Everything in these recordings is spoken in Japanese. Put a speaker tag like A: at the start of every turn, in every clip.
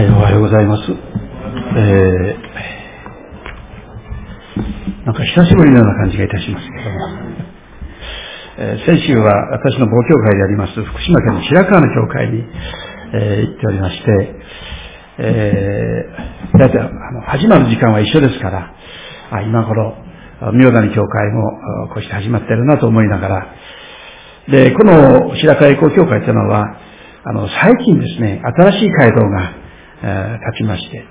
A: はい、おはようございます。えー、なんか久しぶりのような感じがいたしますけども、えー、先週は私の母教会であります福島県の白川の教会に、えー、行っておりまして、えー、だいたいあの始まる時間は一緒ですから、あ今頃、明谷教会もこうして始まってるなと思いながら、で、この白川栄光教会というのは、あの、最近ですね、新しい街道が、え、立ちまして、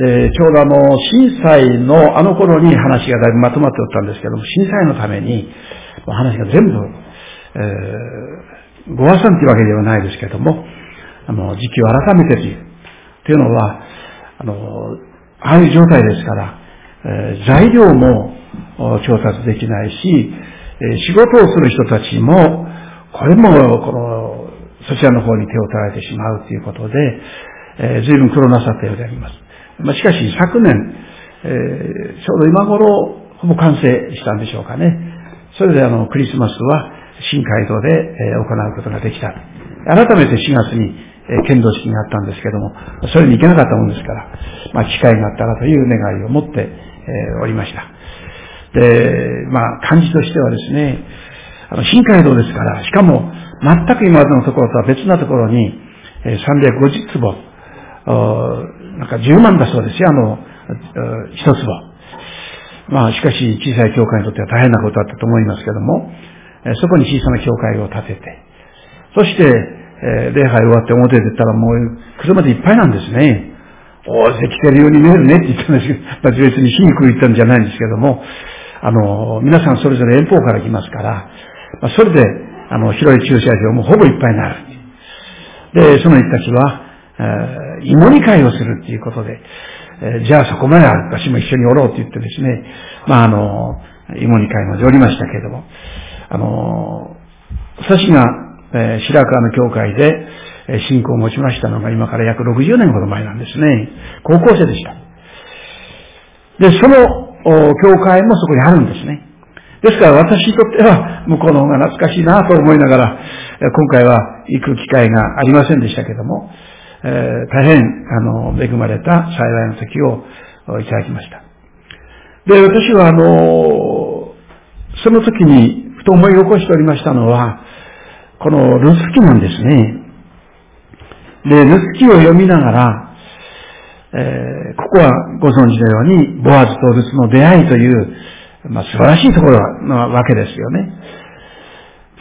A: で、ちょうどあの、震災のあの頃に話がだいぶまとまっておったんですけども、震災のために、話が全部、えー、ご破産というわけではないですけども、あの、時期を改めてという。というのは、あの、ああいう状態ですから、えー、材料も調達できないし、えー、仕事をする人たちも、これも、この、そちらの方に手を取られてしまうということで、えー、随分苦労なさったようであります。まあ、しかし昨年、えー、ちょうど今頃、ほぼ完成したんでしょうかね。それであの、クリスマスは新街道で、えー、行うことができた。改めて4月に、え、剣道式があったんですけども、それに行けなかったものですから、まあ、機会があったらという願いを持って、え、おりました。で、まあ、感じとしてはですね、あの、新街道ですから、しかも、全く今までのところとは別なところに、350坪、なんか10万だそうですよ、あの、一坪。まあ、しかし、小さい教会にとっては大変なことだったと思いますけども、そこに小さな教会を建てて、そして、え礼拝終わって表出たらもう車でいっぱいなんですね。大勢来てるように見えるねって言ったんですけど、まあ、別に皮肉言ったんじゃないんですけども、あの、皆さんそれぞれ遠方から来ますから、まあ、それで、あの、広い駐車場もほぼいっぱいになる。で、その人たちは、えー、芋煮会をするっていうことで、え、じゃあそこまで私も一緒におろうって言ってですね、まああの、芋煮会までおりましたけれども、あの、私が、えー、白川の教会で、えー、信仰を持ちましたのが今から約60年ほど前なんですね。高校生でした。で、その、教会もそこにあるんですね。ですから私にとっては向こうの方が懐かしいなと思いながら、今回は行く機会がありませんでしたけども、えー、大変、あの、恵まれた幸いの時をいただきました。で、私はあの、その時にふと思い起こしておりましたのは、このルス記なんですね。で、ルス記を読みながら、えー、ここはご存知のように、ボアズとルスの出会いという、まあ、素晴らしいところなわけですよね。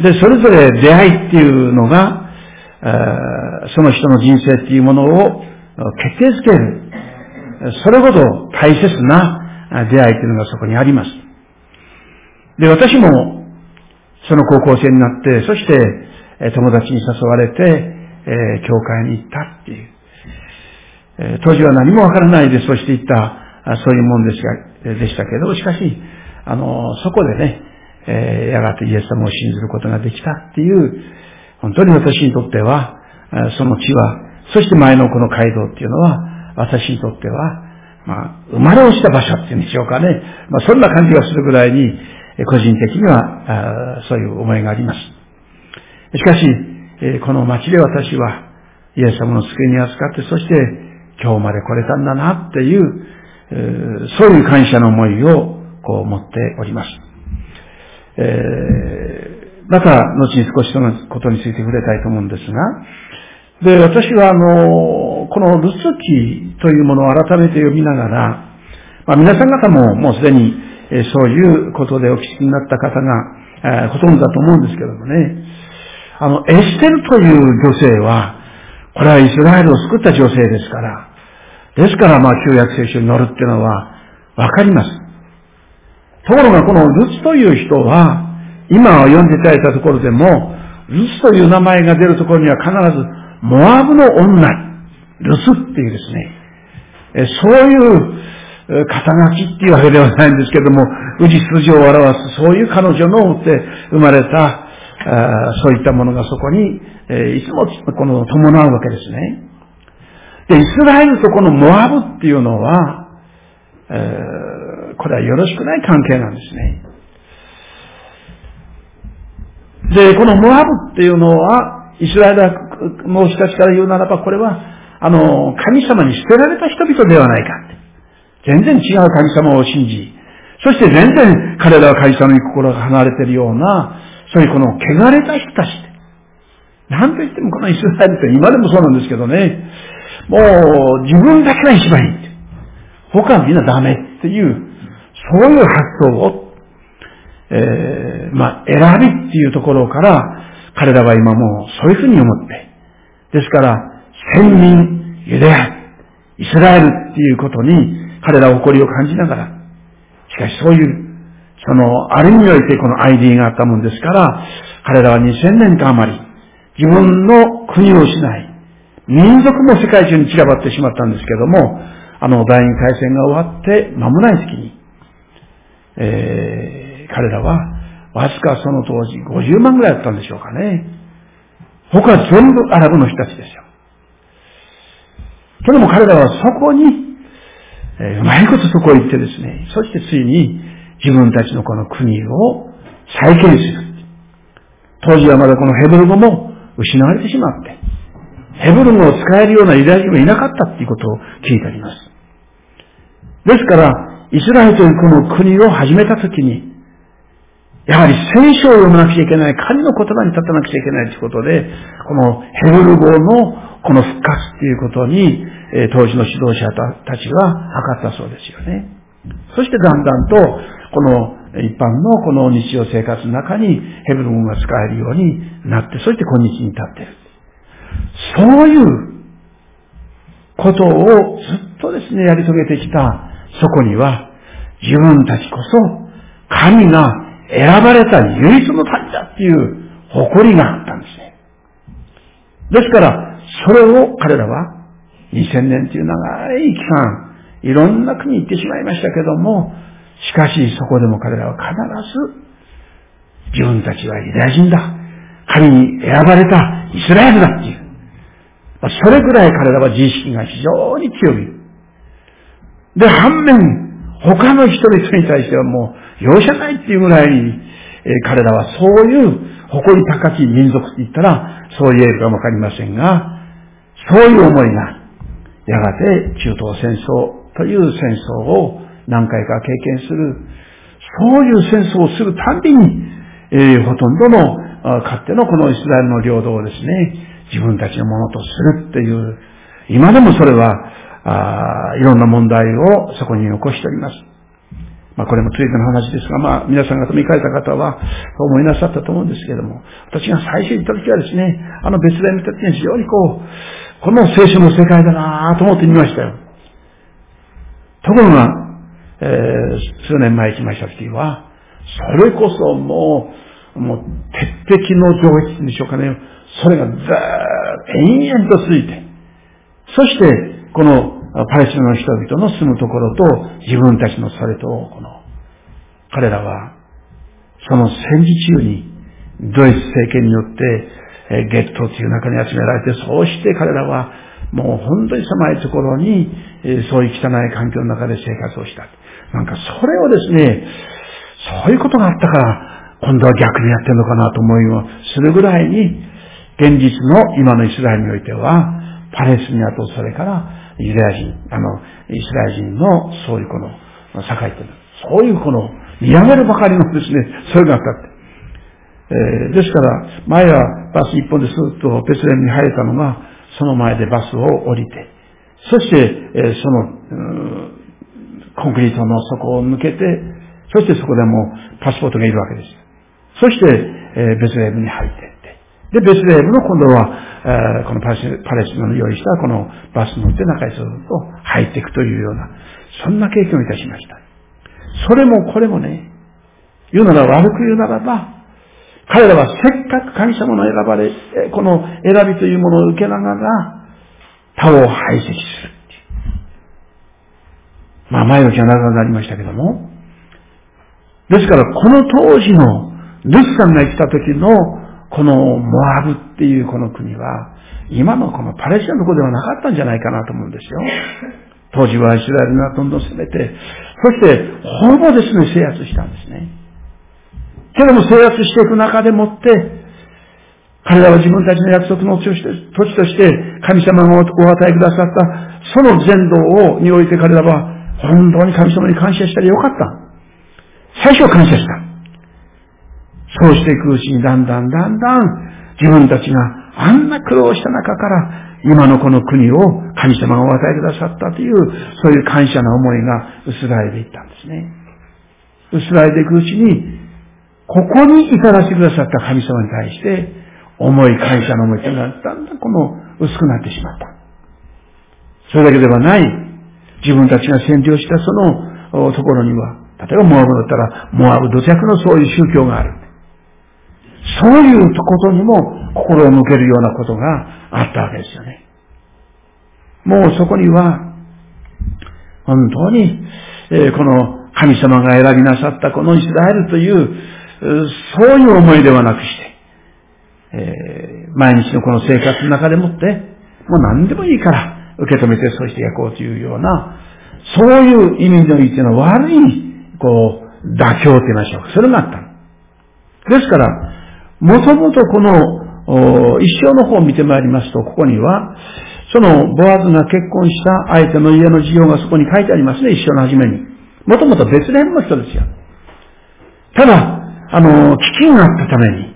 A: で、それぞれ出会いっていうのが、その人の人生っていうものを決定づける。それほど大切な出会いっていうのがそこにあります。で、私もその高校生になって、そして友達に誘われて、え教会に行ったっていう。え当時は何もわからないで、そうして行った、そういうもんですが、でしたけど、しかし、あの、そこでね、えやがてイエス様を信ずることができたっていう、本当に私にとっては、その地は、そして前のこの街道っていうのは、私にとっては、まあ、生まれ落ちた場所っていうんでしょうかね。まあ、そんな感じがするぐらいに、個人的には、そういう思いがあります。しかし、この町で私は、イエス様の救いに預かって、そして今日まで来れたんだなっていう、そういう感謝の思いをこう持っております。えー、また、後に少しそのことについて触れたいと思うんですが、で、私はあの、このルツ記というものを改めて読みながら、まあ、皆さん方ももうすでに、えそういうことでお聞きになった方が、えほとんどだと思うんですけどもね、あの、エステルという女性は、これはイスラエルを救った女性ですから、ですから、まあ、旧約聖書に乗るっていうのは、わかります。ところが、このルツという人は、今読んでいただいたところでも、ルツという名前が出るところには必ず、モアブの女、ルスっていうですね、そういう肩書きっていうわけではないんですけども、宇治筋を表す、そういう彼女のって生まれた、そういったものがそこに、いつもこの伴うわけですね。で、イスラエルとこのモアブっていうのは、え、これはよろしくない関係なんですね。で、このモアブっていうのは、イスラエルの人たちから言うならば、これは、あの、神様に捨てられた人々ではないかって。全然違う神様を信じ、そして全然彼らは神様に心が離れているような、そういうこの汚れた人たち。なんと言ってもこのイスラエルって今でもそうなんですけどね、もう自分だけが一番いい。他はみんなダメっていう、そういう発想を、えー、まあ、選びっていうところから、彼らは今もうそういうふうに思って、ですから、先民、ユダヤ、イスラエルっていうことに彼らは誇りを感じながら、しかしそういう、その、ある意味においてこの ID があったもんですから、彼らは2000年間余り、自分の国を失い、民族も世界中に散らばってしまったんですけども、あの第二大戦が終わって間もない隙に、えー、彼らはわずかその当時50万ぐらいだったんでしょうかね。他は全部アラブの人たちですよ。けども彼らはそこにえー、うまいことそこへ行ってですね、そしてついに自分たちのこの国を再建する。当時はまだこのヘブル語も失われてしまって、ヘブル語を使えるようなユダヤ人がいなかったっていうことを聞いてあります。ですから、イスラエルというこの国を始めたときに、やはり聖書を読まなくちゃいけない、神の言葉に立たなくちゃいけないということで、このヘブル語のこの復活っていうことに、え当時の指導者たちは図ったそうですよね。そしてだんだんと、この一般のこの日常生活の中にヘブル語が使えるようになって、そして今日に至っている。そういうことをずっとですね、やり遂げてきたそこには、自分たちこそ神が選ばれた唯一の民だっていう誇りがあったんですね。ですから、それを彼らは2000年という長い期間、いろんな国に行ってしまいましたけども、しかしそこでも彼らは必ず、自分たちはユダヤ人だ。神に選ばれたイスラエルだっていう。それぐらい彼らは自意識が非常に強い。で、反面、他の人々に対してはもう容赦ないっていうぐらいに、え、彼らはそういう誇り高き民族って言ったら、そう言えるかもわかりませんが、そういう思いがやがて中東戦争という戦争を何回か経験する、そういう戦争をするたびに、えー、ほとんどの、かつてのこのイスラエルの領土をですね、自分たちのものとするっていう、今でもそれは、あいろんな問題をそこに起こしております。まあこれもついての話ですが、まあ皆さん方見かれた方は思いなさったと思うんですけれども、私が最初に行った時はですね、あの別で見た時に非常にこう、この聖書の世界だなと思ってみましたよ。ところが、えー、数年前行きました時は、それこそもう、もう、鉄壁の上越でしょうかね。それがずーっと延々と続いて、そして、このパレスチナの人々の住むところと、自分たちのそれと、この、彼らは、その戦時中に、ドイツ政権によって、えゲットという中に集められて、そうして彼らはもう本当に狭いところに、えそういう汚い環境の中で生活をした。なんかそれをですね、そういうことがあったから、今度は逆にやってるのかなと思いをするぐらいに、現実の今のイスラエルにおいては、パレスチナとそれからユダヤ人、あの、イスラエル人のそういうこの、境っていうそういうこの、見上げるばかりのですね、それがあったって。えー、ですから、前はバス一本ですっとベツレムに入れたのが、その前でバスを降りて、そして、えー、その、コンクリートの底を抜けて、そしてそこでもパスポートがいるわけです。そして、えー、ベツレムに入っていって。で、ベツレムの今度は、えー、このパレスナの用意したこのバスに乗って中へずっと入っていくというような、そんな経験をいたしました。それもこれもね、言うなら悪く言うならば、彼らはせっかく神様の選ばれ、この選びというものを受けながら、他を排斥する。まあ前置きは長くなりましたけども。ですから、この当時のルスさんが来た時の、このモアブっていうこの国は、今のこのパレスチナの子ではなかったんじゃないかなと思うんですよ。当時はイスラエルがどんどん攻めて、そしてほぼですね、制圧したんですね。けども制圧していく中でもって、彼らは自分たちの約束の土地として神様がお与えくださったその全道をにおいて彼らは本当に神様に感謝したらよかった。最初は感謝した。そうしていくうちにだんだんだんだん自分たちがあんな苦労した中から今のこの国を神様がお与えくださったという、そういう感謝の思いが薄らいでいったんですね。薄らいでいくうちに、ここに至らせてくださった神様に対して、重い感謝の思いというのがだんだんこの薄くなってしまった。それだけではない、自分たちが占領したそのところには、例えばモアブだったら、モアブ土着のそういう宗教がある。そういうことにも心を向けるようなことがあったわけですよね。もうそこには、本当に、え、この神様が選びなさったこのイスラエルという、そういう思いではなくして、え、毎日のこの生活の中でもって、もう何でもいいから受け止めてそして焼こうというような、そういう意味の言っての悪い、こう、妥協と言いましょうか。それがあった。ですから、もともとこの一生の方を見てまいりますと、ここには、そのボアズが結婚した相手の家の事情がそこに書いてありますね、一生の初めに。もともと別連の人ですよ。ただ、あの、危機があったために、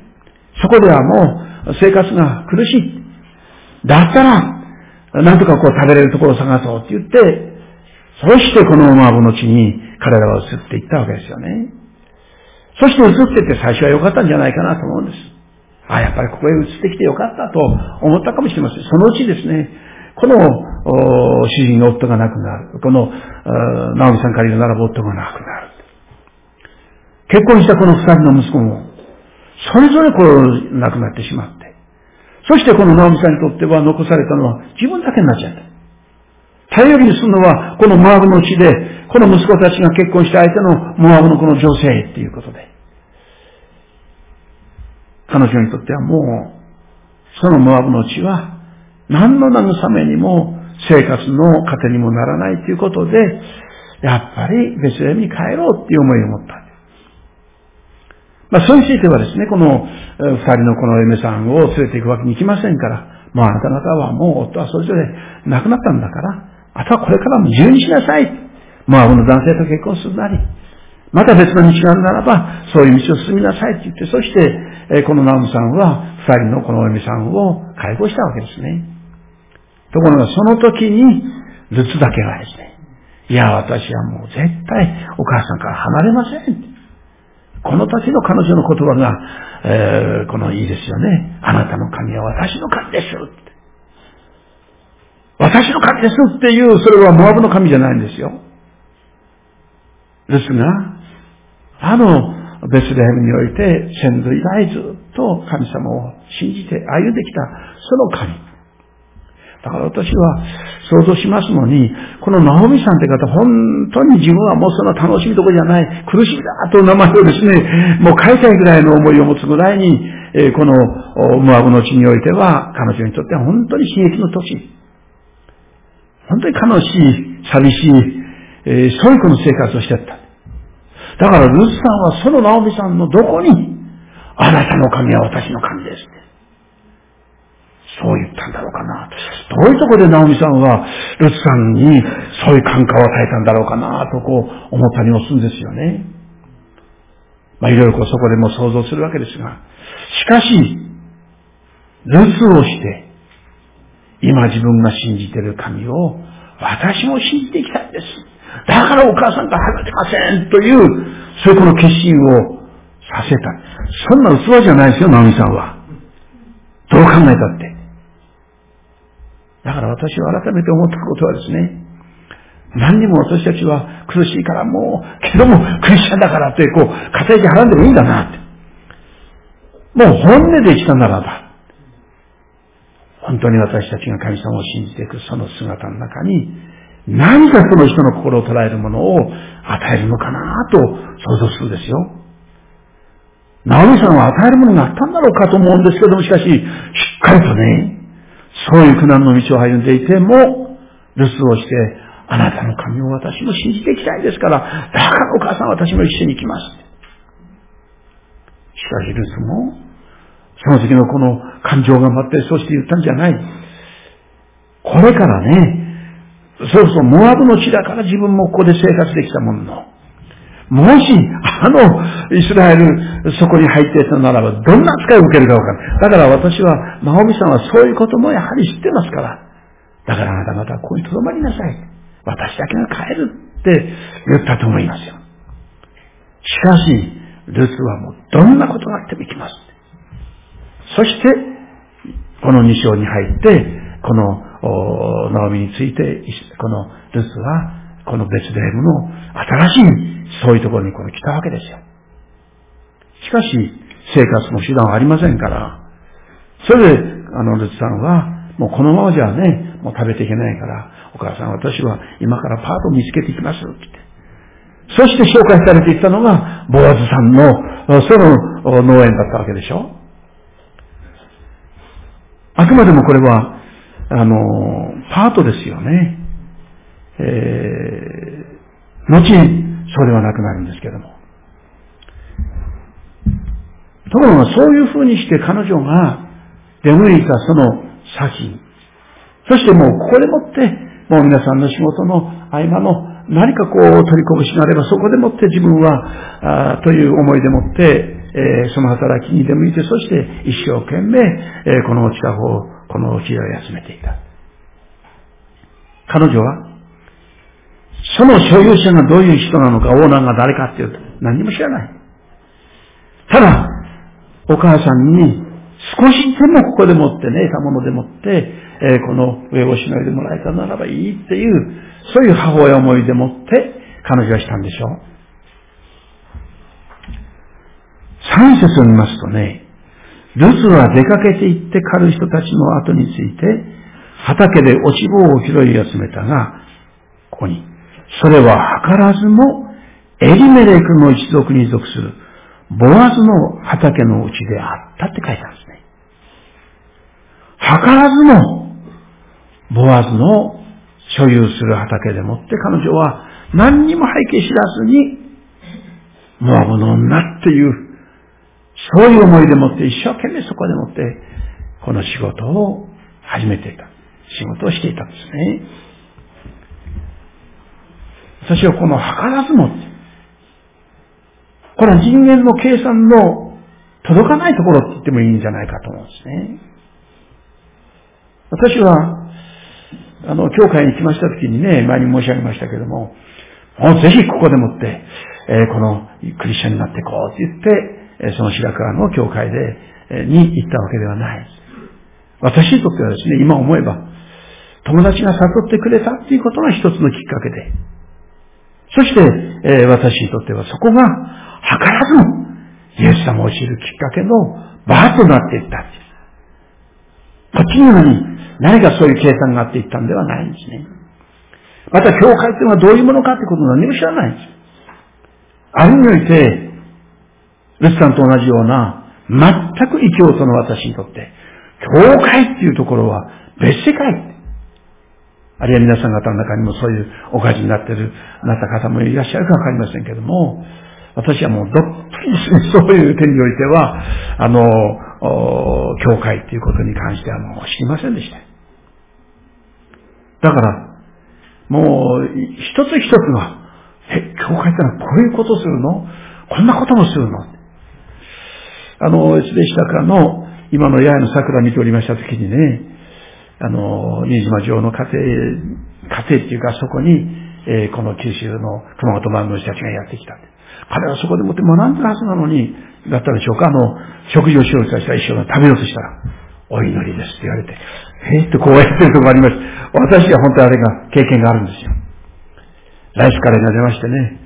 A: そこではもう生活が苦しい。だったら、なんとかこう食べれるところを探そうって言って、そしてこのマーブの地に彼らは移っていったわけですよね。そして移ってて最初は良かったんじゃないかなと思うんです。あ、やっぱりここへ移ってきて良かったと思ったかもしれません。そのうちですね、この主人の夫が亡くなる。この、ナオミさんから言うならば夫が亡くなる。結婚したこの二人の息子も、それぞれこう亡くなってしまって。そしてこのナオミさんにとっては残されたのは自分だけになっちゃった。頼りにするのは、このモアブの地で、この息子たちが結婚した相手のモアブのこの女性っていうことで。彼女にとってはもう、そのモアブの地は、何の慰めにも生活の糧にもならないということで、やっぱりベツレムに帰ろうっていう思いを持った。まあ、それについてはですね、この二人のこの嫁さんを連れて行くわけにいきませんから、もうあなた方はもう夫はそれぞれ亡くなったんだから、あとはこれからも自由にしなさい。モアブの男性と結婚するなり、また別の道があるならば、そういう道を進みなさいって言って、そして、このナムさんは、二人のこのお嫁さんを解放したわけですね。ところが、その時に、ルツだけがですね、いや、私はもう絶対お母さんから離れません。この時の彼女の言葉が、えー、このいいですよね。あなたの神は私の神です。私の神ですっていう、それはモアブの神じゃないんですよ。ですが、あの、ベスレヘムにおいて、先祖以来ずっと神様を信じて歩んできた、その神。だから私は想像しますのに、このナオミさんって方、本当に自分はもうその楽しみところじゃない、苦しみだという名前をですね、もう変えたいぐらいの思いを持つぐらいに、えこのムアブの地においては、彼女にとっては本当に刺激の土地。本当に悲しい、寂しい、えー、そういうこの生活をしてった。だからルツさんはそのナオミさんのどこに、あなたの神は私の神ですって。そう言ったんだろうかなと。どういうとこでナオミさんはルツさんにそういう感化を与えたんだろうかなとこう思ったりもするんですよね。まあいろいろこうそこでも想像するわけですが。しかし、ルツをして、今自分が信じている神を私も信じていきたいんです。だからお母さんと離れませんという、そういうこの決心をさせた。そんな器じゃないですよ、ナオミさんは。どう考えたって。だから私は改めて思ったことはですね、何にも私たちは苦しいからもう、けどもクリスチャンだからってこう、肩息払んでもいいんだなって。もう本音でしたならば、本当に私たちが神様を信じていくその姿の中に、何かその人の心を捉えるものを与えるのかなと想像するんですよ。ナオミさんは与えるものがあったんだろうかと思うんですけども、しかし、しっかりとね、そういう苦難の道を歩んでいても、留守をして、あなたの神を私も信じていきたいですから、だからお母さん私も一緒に行きます。しかし留守も、その時のこの感情が待って、そして言ったんじゃない。これからね、そうそう、モアブの地だから自分もここで生活できたものの、もし、あの、イスラエル、そこに入っていたならば、どんな扱いを受けるかわかる。だから私は、マホミさんはそういうこともやはり知ってますから。だからあなた方はここに留まりなさい。私だけが帰るって言ったと思いますよ。しかし、ルツはもうどんなことがあっても行きます。そして、この2章に入って、この、ナオミについて、このルツは、このベツレヘムの新しい、そういうところにこの来たわけですよ。しかし、生活の手段はありませんから、それで、あの、ルツさんは、もうこのままじゃね、もう食べていけないから、お母さん私は今からパートを見つけていきますって言って。そして紹介されていったのが、ボアズさんの、その農園だったわけでしょ。あくまでもこれは、あの、パートですよね。えー、後にそうではなくなるんですけども。ところがそういうふうにして彼女が出向いたその先、そしてもうここでもって、もう皆さんの仕事の合間の何かこう取りこぶしがあればそこでもって自分は、あという思いでもって、えー、その働きに出向いて、そして一生懸命、えー、この近くを、この日を休めていた。彼女は、その所有者がどういう人なのか、オーナーが誰かっていうと、何も知らない。ただ、お母さんに少しでもここでもってね、得たものでもって、えー、この上をしのいでもらえたならばいいっていう、そういう母親思いでもって彼女はしたんでしょう。三節を見ますとね、ルツは出かけて行って狩る人たちの後について、畑で落ち棒を拾い集めたが、ここに、それは図らずもエリメレクの一族に属するボアズの畑のうちであったって書いてあるんですね。図らずも、ボアズの所有する畑でもって彼女は何にも背景知らずに、モアブの女っていう、そういう思いでもって一生懸命そこでもって、この仕事を始めていた。仕事をしていたんですね。私はこの図らずもこれは人間の計算の届かないところって言ってもいいんじゃないかと思うんですね。私は、あの、教会に来ました時にね、前に申し上げましたけども、もうぜひここでもって、えー、このクリスチャンになっていこうって言って、その白川の教会で、えに行ったわけではない。私にとってはですね、今思えば、友達が誘ってくれたっていうことが一つのきっかけで、そして、えー、私にとってはそこが図らずも、イエス様を知るきっかけの場となっていった。こっちには何かそういう計算があっていったんではないんですね。また、教会というのはどういうものかってことを何も知らないんです。あるにおいて、ルツさんと同じような、全く異教徒の私にとって、教会っていうところは別世界。あるいは皆さん方の中にもそういうおかじになっている、なった方もいらっしゃるかわかりませんけども、私はもうどっぷりですね、そういう点においては、あの、教会っていうことに関してはもう知りませんでした。だから、もう、一つ一つが、え、教会ってのはこういうことするの？こんなこともするの？あの、でしたかの、今の八重の桜見ておりましたときにね、あの、新島城の家庭、家庭っていうかそこに、えー、この九州の熊本万の人たちがやってきた。彼はそこでもって学んでるはずなのに、だったでしょうか、あの、食事をしようとした一緒に食べようとしたら、お祈りですって言われて、へえってこうやってるとこあります。私は本当にあれが、経験があるんですよ。ライスカレーが出ましてね。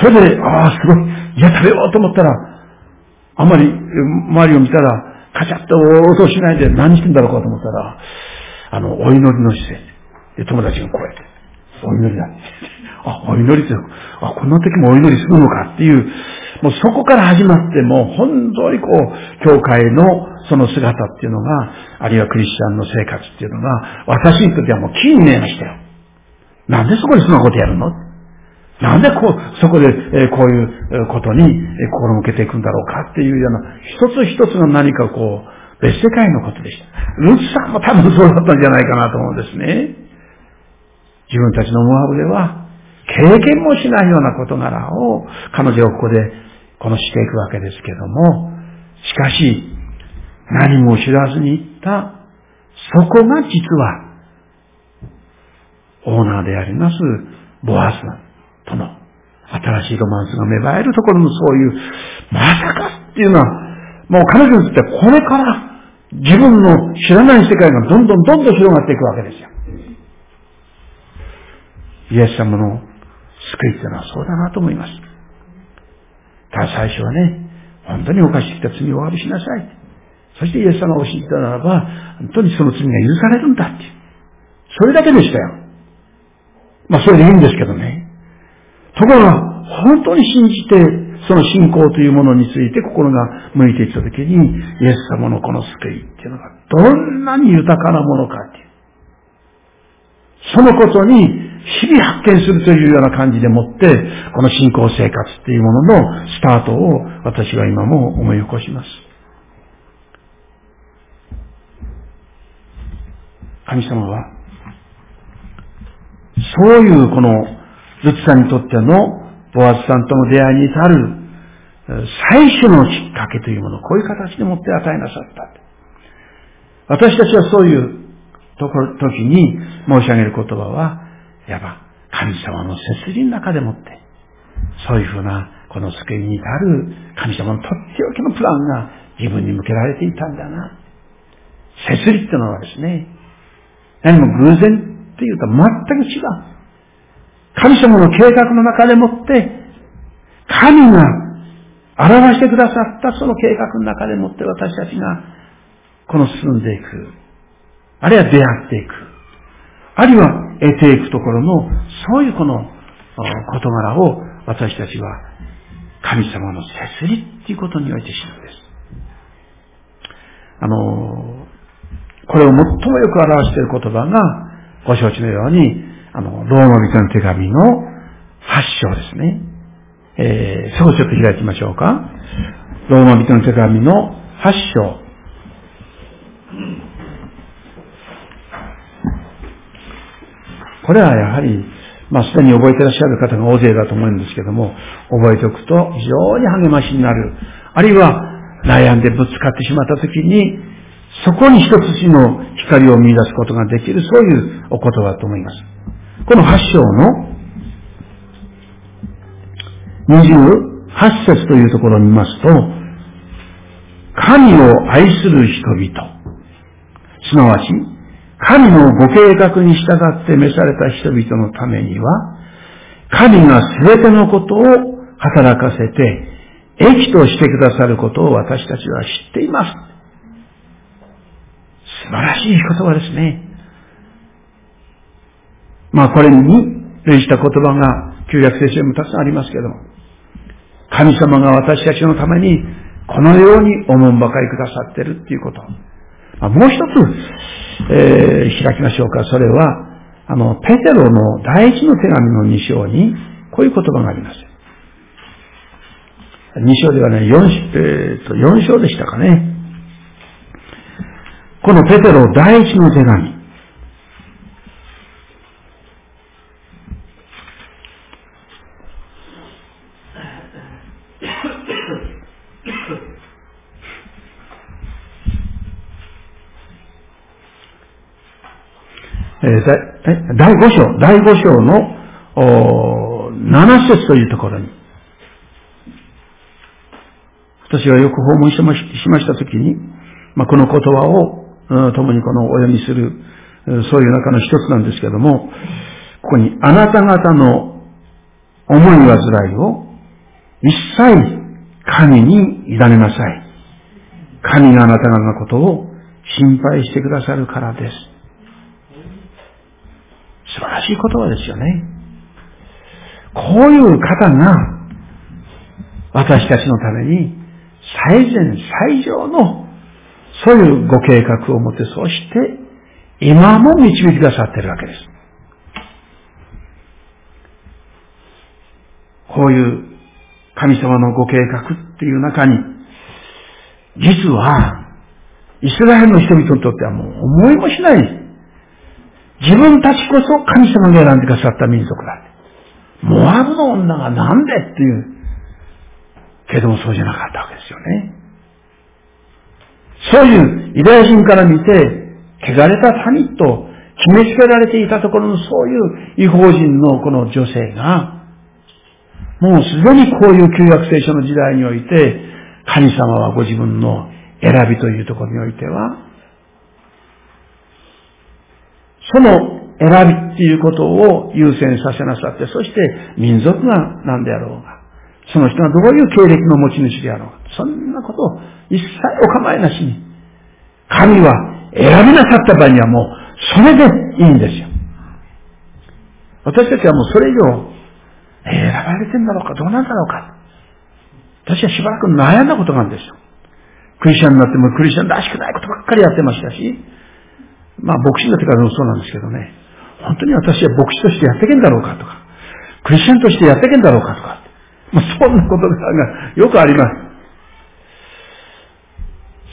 A: それで、ああ、すごい。いや、食べようと思ったら、あまり周りを見たら、カチャッと音しないで何してんだろうかと思ったら、あの、お祈りの姿勢で、友達がこうやって、お祈りだ。あ、お祈りって、あ、こんな時もお祈りするのかっていう、もうそこから始まっても本当にこう、教会のその姿っていうのが、あるいはクリスチャンの生活っていうのが、私にとってはもう気に見えましたよ。なんでそこでそんなことやるの？なんでこう、そこで、えこういうことに、心向けていくんだろうかっていうような、一つ一つの何かこう別世界のことでした。ルツさんも多分そうだったんじゃないかなと思うんですね。自分たちのモアブでは、経験もしないような事柄を彼女をここでこのしていくわけですけども、しかし、何も知らずに行った、そこが実は、オーナーであります、ボアスとの新しいロマンスが芽生えるところのそういう、まさかっていうのは、もう彼女にとってはこれから自分の知らない世界がどんどんどんどん広がっていくわけですよ。イエス様の救いっていうのはそうだなと思います。ただ最初はね、本当に犯してきた罪をお詫びしなさい。そしてイエス様を信じたならば、本当にその罪が許されるんだって。それだけでしたよ。まあそれでいいんですけどね。ところが、本当に信じて、その信仰というものについて心が向いていったときに、イエス様のこの救いっていうのがどんなに豊かなものかっていう。そのことに日々発見するというような感じでもって、この信仰生活っていうもののスタートを私は今も思い起こします。神様は、そういうこのルツさんにとってのボアスさんとの出会いに至る最初のきっかけというものをこういう形でもって与えなさった。私たちはそういうところ、時に申し上げる言葉は、いわば神様の摂理の中でもって、そういうふうなこの救いに至る神様のとっておきのプランが自分に向けられていたんだな。摂理ってのはですね、何も偶然っていうと全く違う。神様の計画の中でもって、神が表してくださったその計画の中でもって私たちが、この進んでいく。あるいは出会っていく。あるいは得ていくところの、そういうこの事柄を私たちは神様の摂理っていうことにおいて知るんです。あの、これを最もよく表している言葉が、ご承知のように、あの、ローマ人の手紙の発章ですね。えー、そこちょっと開きましょうか。ローマ人の手紙の発章。これはやはり、まあ、すでに覚えてらっしゃる方が大勢だと思うんですけども、覚えておくと非常に励ましになる。あるいは、悩んでぶつかってしまったときに、そこに一つの光を見出すことができる、そういうお言葉だと思います。この8章の28節というところを見ますと、神を愛する人々、すなわち、神のご計画に従って召された人々のためには、神が全てのことを働かせて、益としてくださることを私たちは知っています。素晴らしい言葉ですね。まあこれに例した言葉が旧約聖書にもたくさんありますけども、神様が私たちのためにこのようにおもんばかりくださってるっていうこと。まあ、もう一つ、えー、開きましょうか。それは、あの、ペテロの第一の手紙の二章に、こういう言葉があります。二章ではね、四、えー、と、四章でしたかね。このペテロ第一の手紙。え第5章、第5章の7節というところに、私がよく訪問しましたときに、まあ、この言葉を共にこのお読みする、そういう中の一つなんですけども、ここに、あなた方の思い煩いを一切神に委ねなさい。神があなた方のことを心配してくださるからです。素晴らしい言葉ですよね。こういう方が、私たちのために、最善最上の、そういうご計画を持って、そして、今も導きくださってるわけです。こういう神様のご計画っていう中に、実は、イスラエルの人々にとってはもう思いもしない。自分たちこそ神様が選んでくださった民族だ。モアブの女がなんでっていう。けどもそうじゃなかったわけですよね。そういうユダヤ人から見て、汚れた民と決めつけられていたところのそういう違法人のこの女性が、もうすでにこういう旧約聖書の時代において、神様はご自分の選びというところにおいては、その選びっていうことを優先させなさって、そして民族が何であろうが、その人がどういう経歴の持ち主であろうが、そんなことを一切お構いなしに、神は選びなさった場合にはもう、それでいいんですよ。私たちはもうそれ以上、選ばれてんだろうか、どうなんだろうか。私はしばらく悩んだことがあるんですよ。クリスチャンになってもクリスチャンらしくないことばっかりやってましたし、まあ牧師になってからもそうなんですけどね、本当に私は牧師としてやっていけんだろうかとか、クリスチャンとしてやっていけんだろうかとか、まあ、そんなことがよくあります。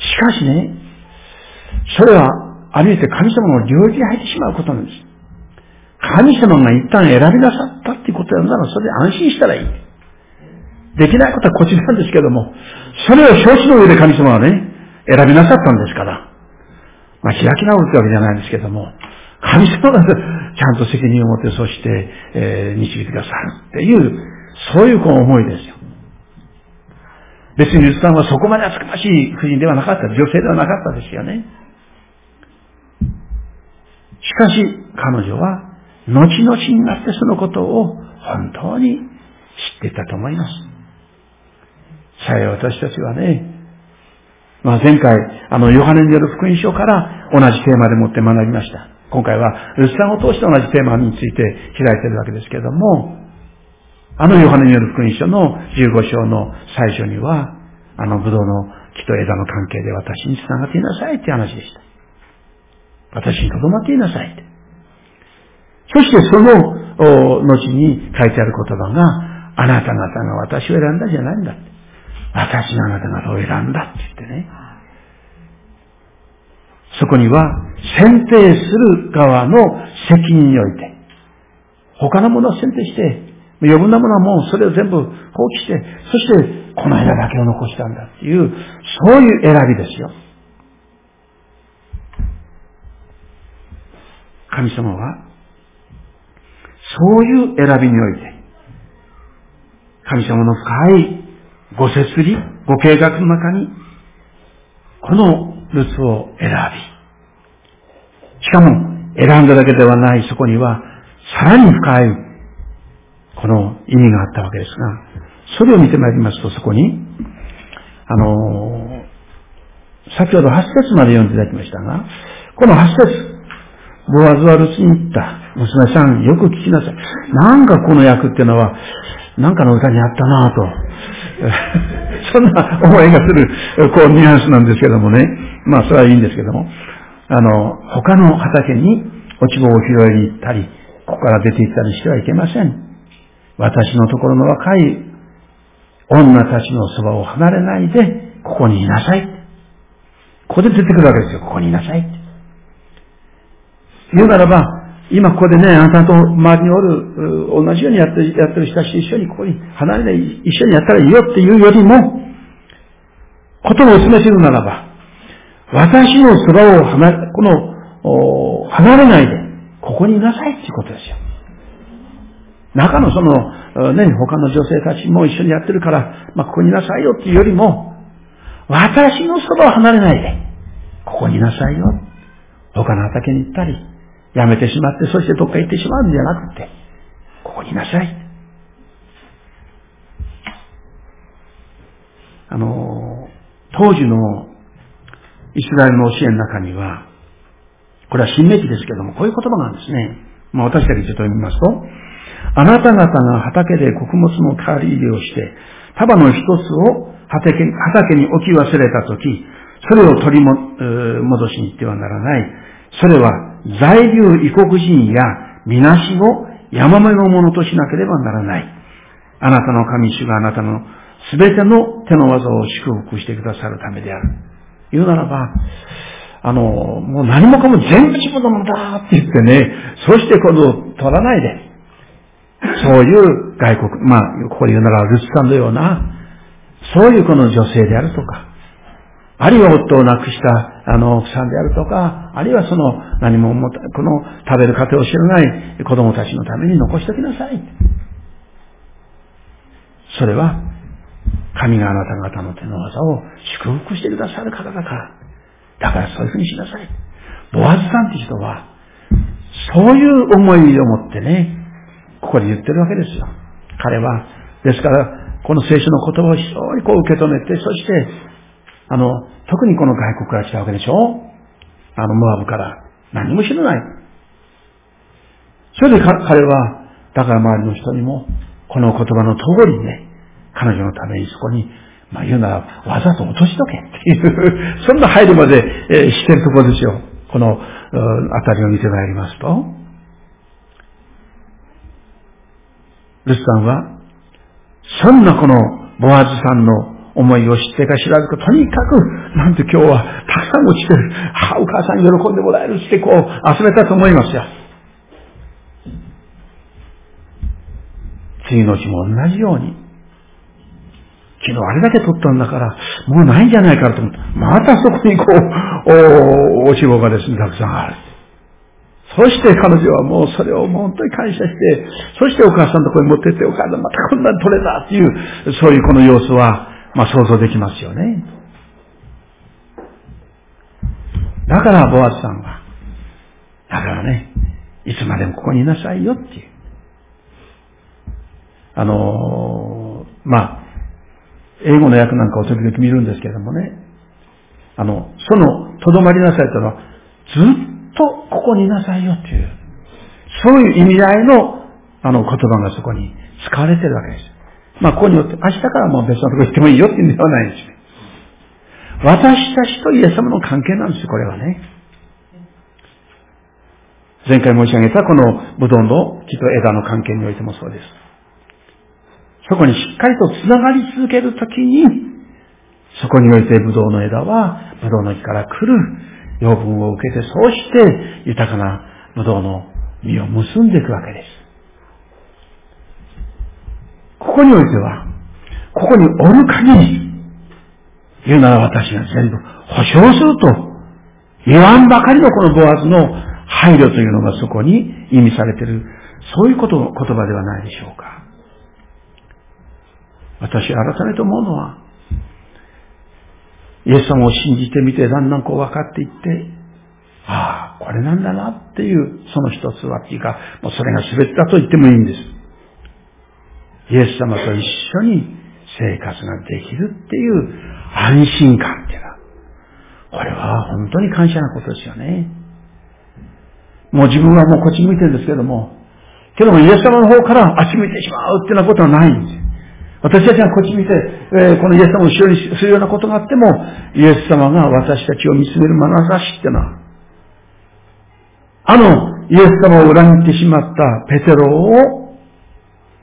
A: しかしね、それは、あるいは神様の領域に入ってしまうことなんです。神様が一旦選びなさったっていうことなら、それで安心したらいい。できないことはこちらなんですけども、それを承知の上で神様はね、選びなさったんですから。まあ、開き直るってわけじゃないんですけども、神様が ちゃんと責任を持って、そして、えー、導いてくださるっていう、そういうこの思いですよ。別にルツさんはそこまで厚かましい夫人ではなかった、女性ではなかったですよね。しかし、彼女は、後々になってそのことを本当に知っていたと思います。さえ私たちはね、まあ、前回、あの、ヨハネによる福音書から同じテーマでもって学びました。今回は、ルスさんを通して同じテーマについて開いているわけですけれども、あのヨハネによる福音書の15章の最初には、あのブドウの木と枝の関係で私に繋がっていなさいって話でした。私に留まっていなさいって。そしてその後に書いてある言葉が、あなた方が私を選んだじゃないんだって。私があなた方を選んだって言ってね。そこには、選定する側の責任において、他のものを選定して、余分なものはもうそれを全部放棄して、そしてこの間だけを残したんだっていう、そういう選びですよ。神様は、そういう選びにおいて、神様の深いご設理、ご計画の中に、このルツを選び、しかも選んだだけではないそこには、さらに深い、この意味があったわけですが、それを見てまいりますと、そこに、あの、先ほど8節まで読んでいただきましたが、この8節ボアズはルツに言った。娘さん、よく聞きなさい。なんかこの役っていうのは、なんかの歌にあったなぁと。そんな思いがする、こう、ニュアンスなんですけどもね。まあ、それはいいんですけども。あの、他の畑に落ち葉を拾いに行ったり、ここから出て行ったりしてはいけません。私のところの若い女たちのそばを離れないで、ここにいなさい。ここで出てくるわけですよ。ここにいなさい。言うならば、今ここでね、あなたと周りにおる、同じようにやってやってる人たち一緒にここに離れない、一緒にやったらいいよっていうよりも、ことをお勧めするならば、私のそばを離れ、この、離れないで、ここにいなさいっていうことですよ。中のその、ね、他の女性たちも一緒にやってるから、まあ、ここにいなさいよっていうよりも、私のそばを離れないで、ここにいなさいよ。他の畑に行ったり、やめてしまって、そしてどっか行ってしまうんじゃなくて、ここにいなさい。あの、当時のイスラエルの教えの中には、これは新明記ですけども、こういう言葉なんですね。まあ私だけちょっと読みますと、あなた方が畑で穀物の代わり入れをして、束の一つを畑畑に置き忘れたとき、それを取り戻しに行ってはならない。それは在留異国人やみなしを山目のものとしなければならない。あなたの神主があなたのすべての手の技を祝福してくださるためである。言うならば、あの、もう何もかも全部自分のものだって言ってね、そして今度取らないで、そういう外国、まあ、ここで言うならルツさんのような、そういうこの女性であるとか、あるいは夫を亡くしたあの奥さんであるとか、あるいはその何ももこの食べる家庭を知らない子供たちのために残しておきなさい。それは、神があなた方の手の技を祝福してくださる方だから。だからそういうふうにしなさい。ボアズさんって人は、そういう思いを持ってね、ここで言ってるわけですよ。彼は、ですから、この聖書の言葉を非常にこう受け止めて、そして、あの、特にこの外国から来たわけでしょ？あの、モアブから何も知らない。それで彼は、だから周りの人にも、この言葉の通りにね、彼女のためにそこに、まあ言うなら、わざと落としとけっていう、そんな配慮まで、えー、してるところですよ。この、あたりを見てまいりますと。ルスさんは、そんなこのボアズさんの思いを知ってか知らずか、とにかく、なんて今日はたくさん落ちてる。はあ、お母さん喜んでもらえるってこう、集めたと思いますよ。次の日も同じように、昨日あれだけ取ったんだから、もうないんじゃないかと思って、またそこにこう、お、落ち棒がですね、たくさんある。そして彼女はもうそれを本当に感謝して、そしてお母さんのところに持ってって、お母さんまたこんなに取れたっていう、そういうこの様子は、まあ想像できますよね。だからボアズさんは、だからね、いつまでもここにいなさいよっていう。あの、まあ、英語の訳なんかを時々見るんですけれどもね、あの、その、とどまりなさいというのは、ずっとここにいなさいよっていう、そういう意味合いの、あの、言葉がそこに使われてるわけです。まあ、ここによって、明日からもう別のところ行ってもいいよっていうんではないんですね。私たちとイエス様の関係なんですよ、これはね。前回申し上げたこのブドウの木と枝の関係においてもそうです。そこにしっかりと繋がり続けるときに、そこにおいてブドウの枝は、ブドウの木から来る養分を受けて、そうして豊かなブドウの実を結んでいくわけです。ここにおいては、ここにおる限り、言うなら私が全部保証すると言わんばかりのこのボアズの配慮というのがそこに意味されている、そういうこと言葉ではないでしょうか。私改めて思うのは、イエス様を信じてみて、だんだんこう分かっていって、ああ、これなんだなっていう、その一つはっていうか、もうそれが全てだと言ってもいいんです。イエス様と一緒に生活ができるっていう安心感っていうのは、これは本当に感謝なことですよね。もう自分はもうこっち向いてるんですけども、けどもイエス様の方からあっち向いてしまうっていうようなことはないんです。私たちがこっち見て、えー、このイエス様を後ろにするようなことがあっても、イエス様が私たちを見つめる眼差しってのは、あの、イエス様を裏切ってしまったペテロを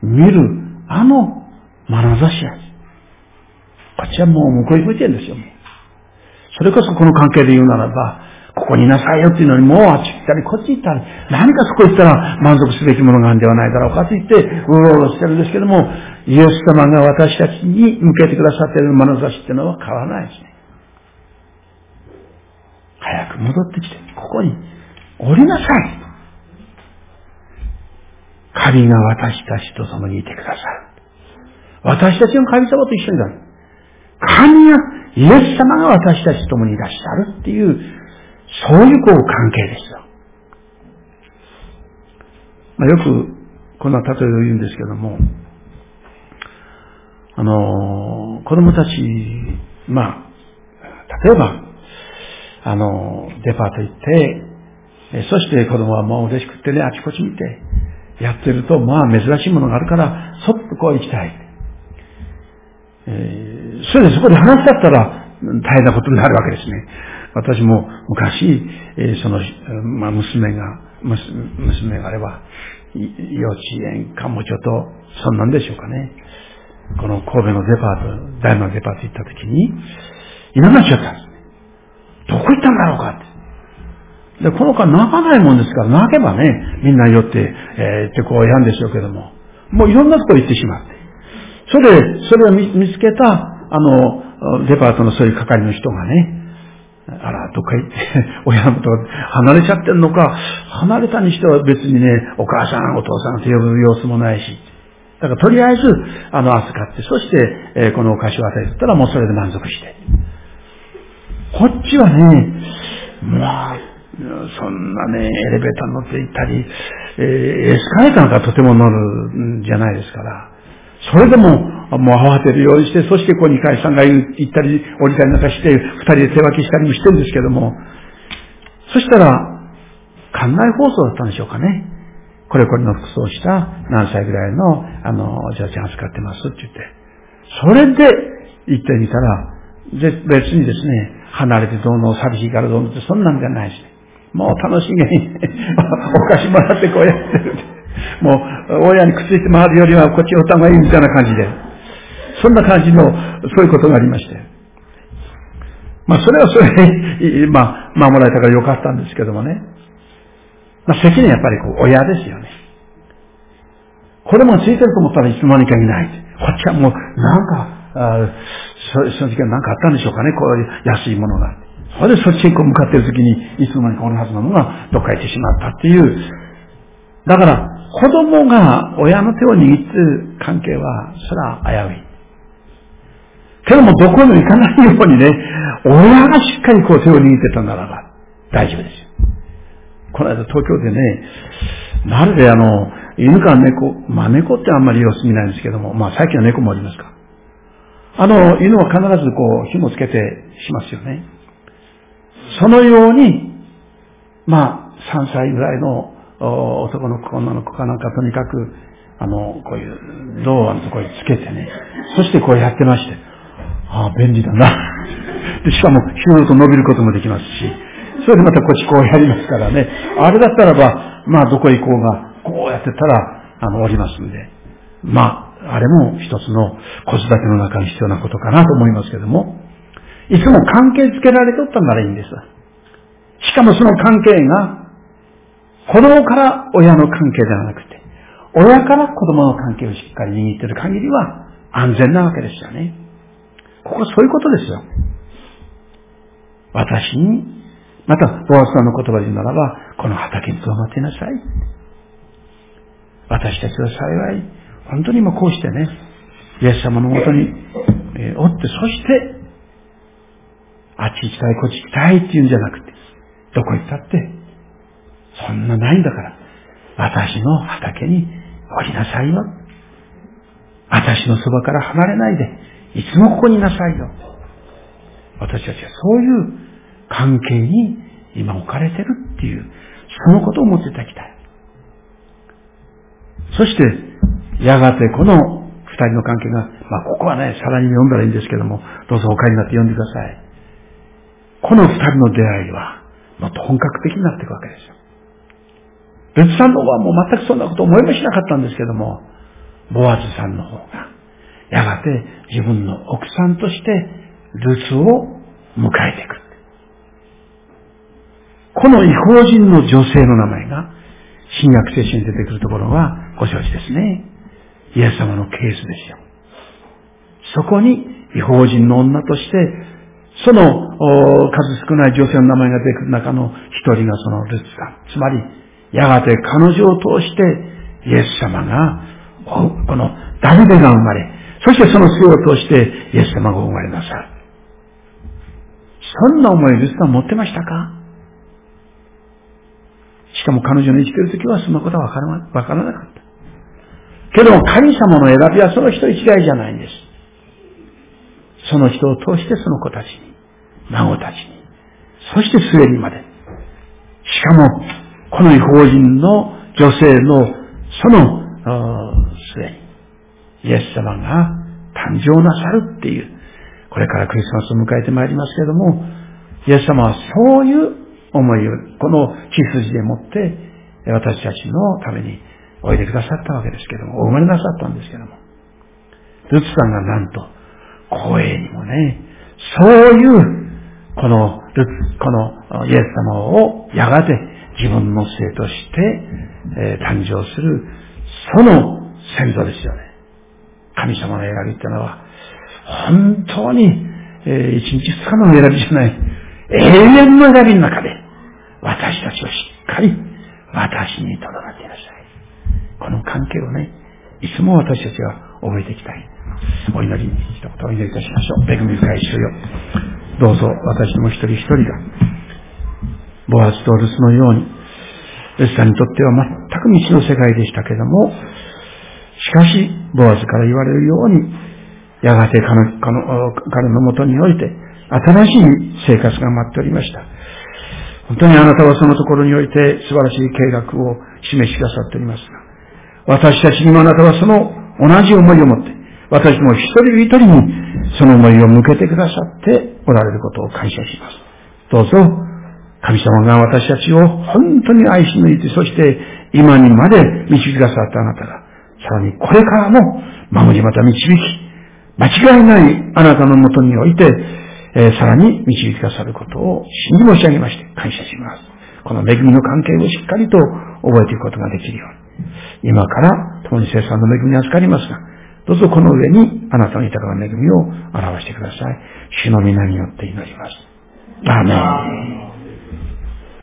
A: 見る、あの眼差しや。こっちはもう向こうに向いてるんですよ。それこそこの関係で言うならば、ここにいなさいよっていうのに、もうあっち行ったり、こっち行ったり、何かそこ行ったら満足すべきものがあるんではないだろうかと言って、うろうろしてるんですけども、イエス様が私たちに向けてくださっている眼差しっていうのは変わらないですね。早く戻ってきて、ここに降りなさい。神が私たちと共にいてくださる。私たちの神様と一緒になる。神が、イエス様が私たちと共にいらっしゃるっていう、そういうこう関係ですよ。まあ、よくこんな例えを言うんですけども、あの、子供たち、まあ、例えば、あの、デパート行って、そして子供はもう嬉しくってね、あちこち見て、やってると、まあ珍しいものがあるから、そっとこう行きたい。えー、それでそこで話しちゃったら大変なことになるわけですね。私も昔、えー、その、まあ、娘が、娘があれば、幼稚園かもちょっと、そんなんでしょうかね。この神戸のデパート、大のデパート行った時に、いなくなっちゃったんです。どこ行ったんだろうかって。で、この子は泣かないもんですから、泣けばね、みんな寄って、えー、ってこうやるんでしょうけども、もういろんなとこ行ってしまって。それで、それを見つけた、あの、デパートのそういう係の人がね、あら、どっか行って、親のと離れちゃってんのか、離れたにしては別にね、お母さん、お父さんと呼ぶ様子もないし、だからとりあえず、あの、預かって、そして、えー、このお菓子を与えたらもうそれで満足して。こっちはね、まあ、そんなね、エレベーター乗って行ったり、えー、エスカレーターなんかとても乗るんじゃないですから、それでも、もう慌てるようにして、そしてこう2回3回行ったり降りたりなんかして、2人で手分けしたりもしてるんですけども、そしたら、館内放送だったんでしょうかね。これこれの服装をした何歳ぐらいの、あの、じゃちゃん扱ってますって言って。それで行ってみたら、別にですね、離れてどうの寂しいからどうのってそんなんじゃないし、もう楽しげにお菓子もらってこうやってる。もう、親にくっついて回るよりはこっちお互いいみたいな感じで。そんな感じの、そういうことがありまして。まあ、それはそれで、まあ、守られたからよかったんですけどもね。まあ、責任はやっぱりこう、親ですよね。これもついてると思ったらいつの間にかいない。こっちはもう、なんか、あそその時は何かあったんでしょうかね、こういう安いものが。それでそっちにこう向かっている時に、いつの間にかこのはずなのがどっか行ってしまったっていう。だから、子供が親の手を握ってる関係は、それは危うい。けども、どこにも行かないようにね、親がしっかりこう手を握ってたならば、大丈夫ですよ。この間東京でね、まるであの、犬か猫、まあ猫ってあんまり様子見ないんですけども、まあ最近は猫もありますか。あの、犬は必ずこう、紐つけてしますよね。そのように、まあ、3歳ぐらいの男の子、女の子かなんかとにかく、あの、こういうドアのところにつけてね、そしてこうやってまして、ああ、便利だな。で、しかも、ヒューと伸びることもできますし、それでまたこっちこうやりますからね。あれだったらば、まあ、どこ行こうが、こうやってたら、あの、おりますんで。まあ、あれも一つの子育ての中に必要なことかなと思いますけども、いつも関係づけられとったならいいんです。しかもその関係が、子供から親の関係ではなくて、親から子供の関係をしっかり握っている限りは安全なわけですよね。ここはそういうことですよ。私に、また、ボアスさんの言葉で言うならば、この畑に留まっていなさい。私たちは幸い、本当に今こうしてね、イエス様のもとに、えー、おって、そして、あっち行きたい、こっち行きたいっていうんじゃなくて、どこ行ったって、そんなないんだから、私の畑に降りなさいよ。私のそばから離れないで、いつもここにいなさいよ。私たちはそういう関係に今置かれてるっていう、そのことを思っていただきたい。そして、やがてこの二人の関係が、まあ、ここはね、さらに読んだらいいんですけども、どうぞお帰りになって読んでください。この二人の出会いは、もっと本格的になっていくわけですよ。別さんの方はもう全くそんなこと思いもしなかったんですけども、ボアズさんの方が、やがて自分の奥さんとして、ルツを迎えていく。この違法人の女性の名前が、新約聖書に出てくるところはご承知ですね。イエス様のケースですよ。そこに違法人の女として、その数少ない女性の名前が出てくる中の一人がそのルツさん。つまり、やがて彼女を通して、イエス様が、このダビデが生まれ、そしてその末を通してイエス様が生まれなさる。そんな思いルツさん持ってましたか？しかも彼女の生きてる時はそんなことはわからわからなかった。けども神様の選びはその人一概じゃないんです。その人を通してその子たちに、孫たちに、そして末にまで。しかも、この違法人の女性のその末に、イエス様が誕生なさるっていう、これからクリスマスを迎えてまいりますけれども、イエス様はそういう思いを、この血筋でもって、私たちのためにおいでくださったわけですけれども、お生まれなさったんですけども、ルツさんがなんと、光栄にもね、そういう、このこのイエス様をやがて自分の生として、えー、誕生する、その先祖ですよね。神様の選びっていうのは、本当に、えー、一日二日の選びじゃない、永遠の選びの中で、私たちをしっかり私にとどまっていらっしゃい。この関係をね、いつも私たちは覚えていきたい。お祈り、一言お祈りいたしましょう。恵み深い主よ。どうぞ私も一人一人が、ボアズとルスのように、エスタにとっては全く未知の世界でしたけれども、しかし、ボアズから言われるように、やがて彼の彼のもとにおいて、新しい生活が待っておりました。本当にあなたはそのところにおいて素晴らしい計画を示しくださっておりますが、私たちにもあなたはその同じ思いを持って、私も一人一人にその思いを向けてくださっておられることを感謝します。どうぞ、神様が私たちを本当に愛し抜いて、そして今にまで導きくださったあなたが、さらにこれからも守りまた導き、間違いないあなたのもとにおいて、えー、さらに導きくださることを信じ申し上げまして感謝します。この恵みの関係をしっかりと覚えていくことができるように。今から共に生産の恵みに預かりますが、どうぞこの上にあなたの豊かな恵みを表してください。主の皆によって祈ります。アーメン。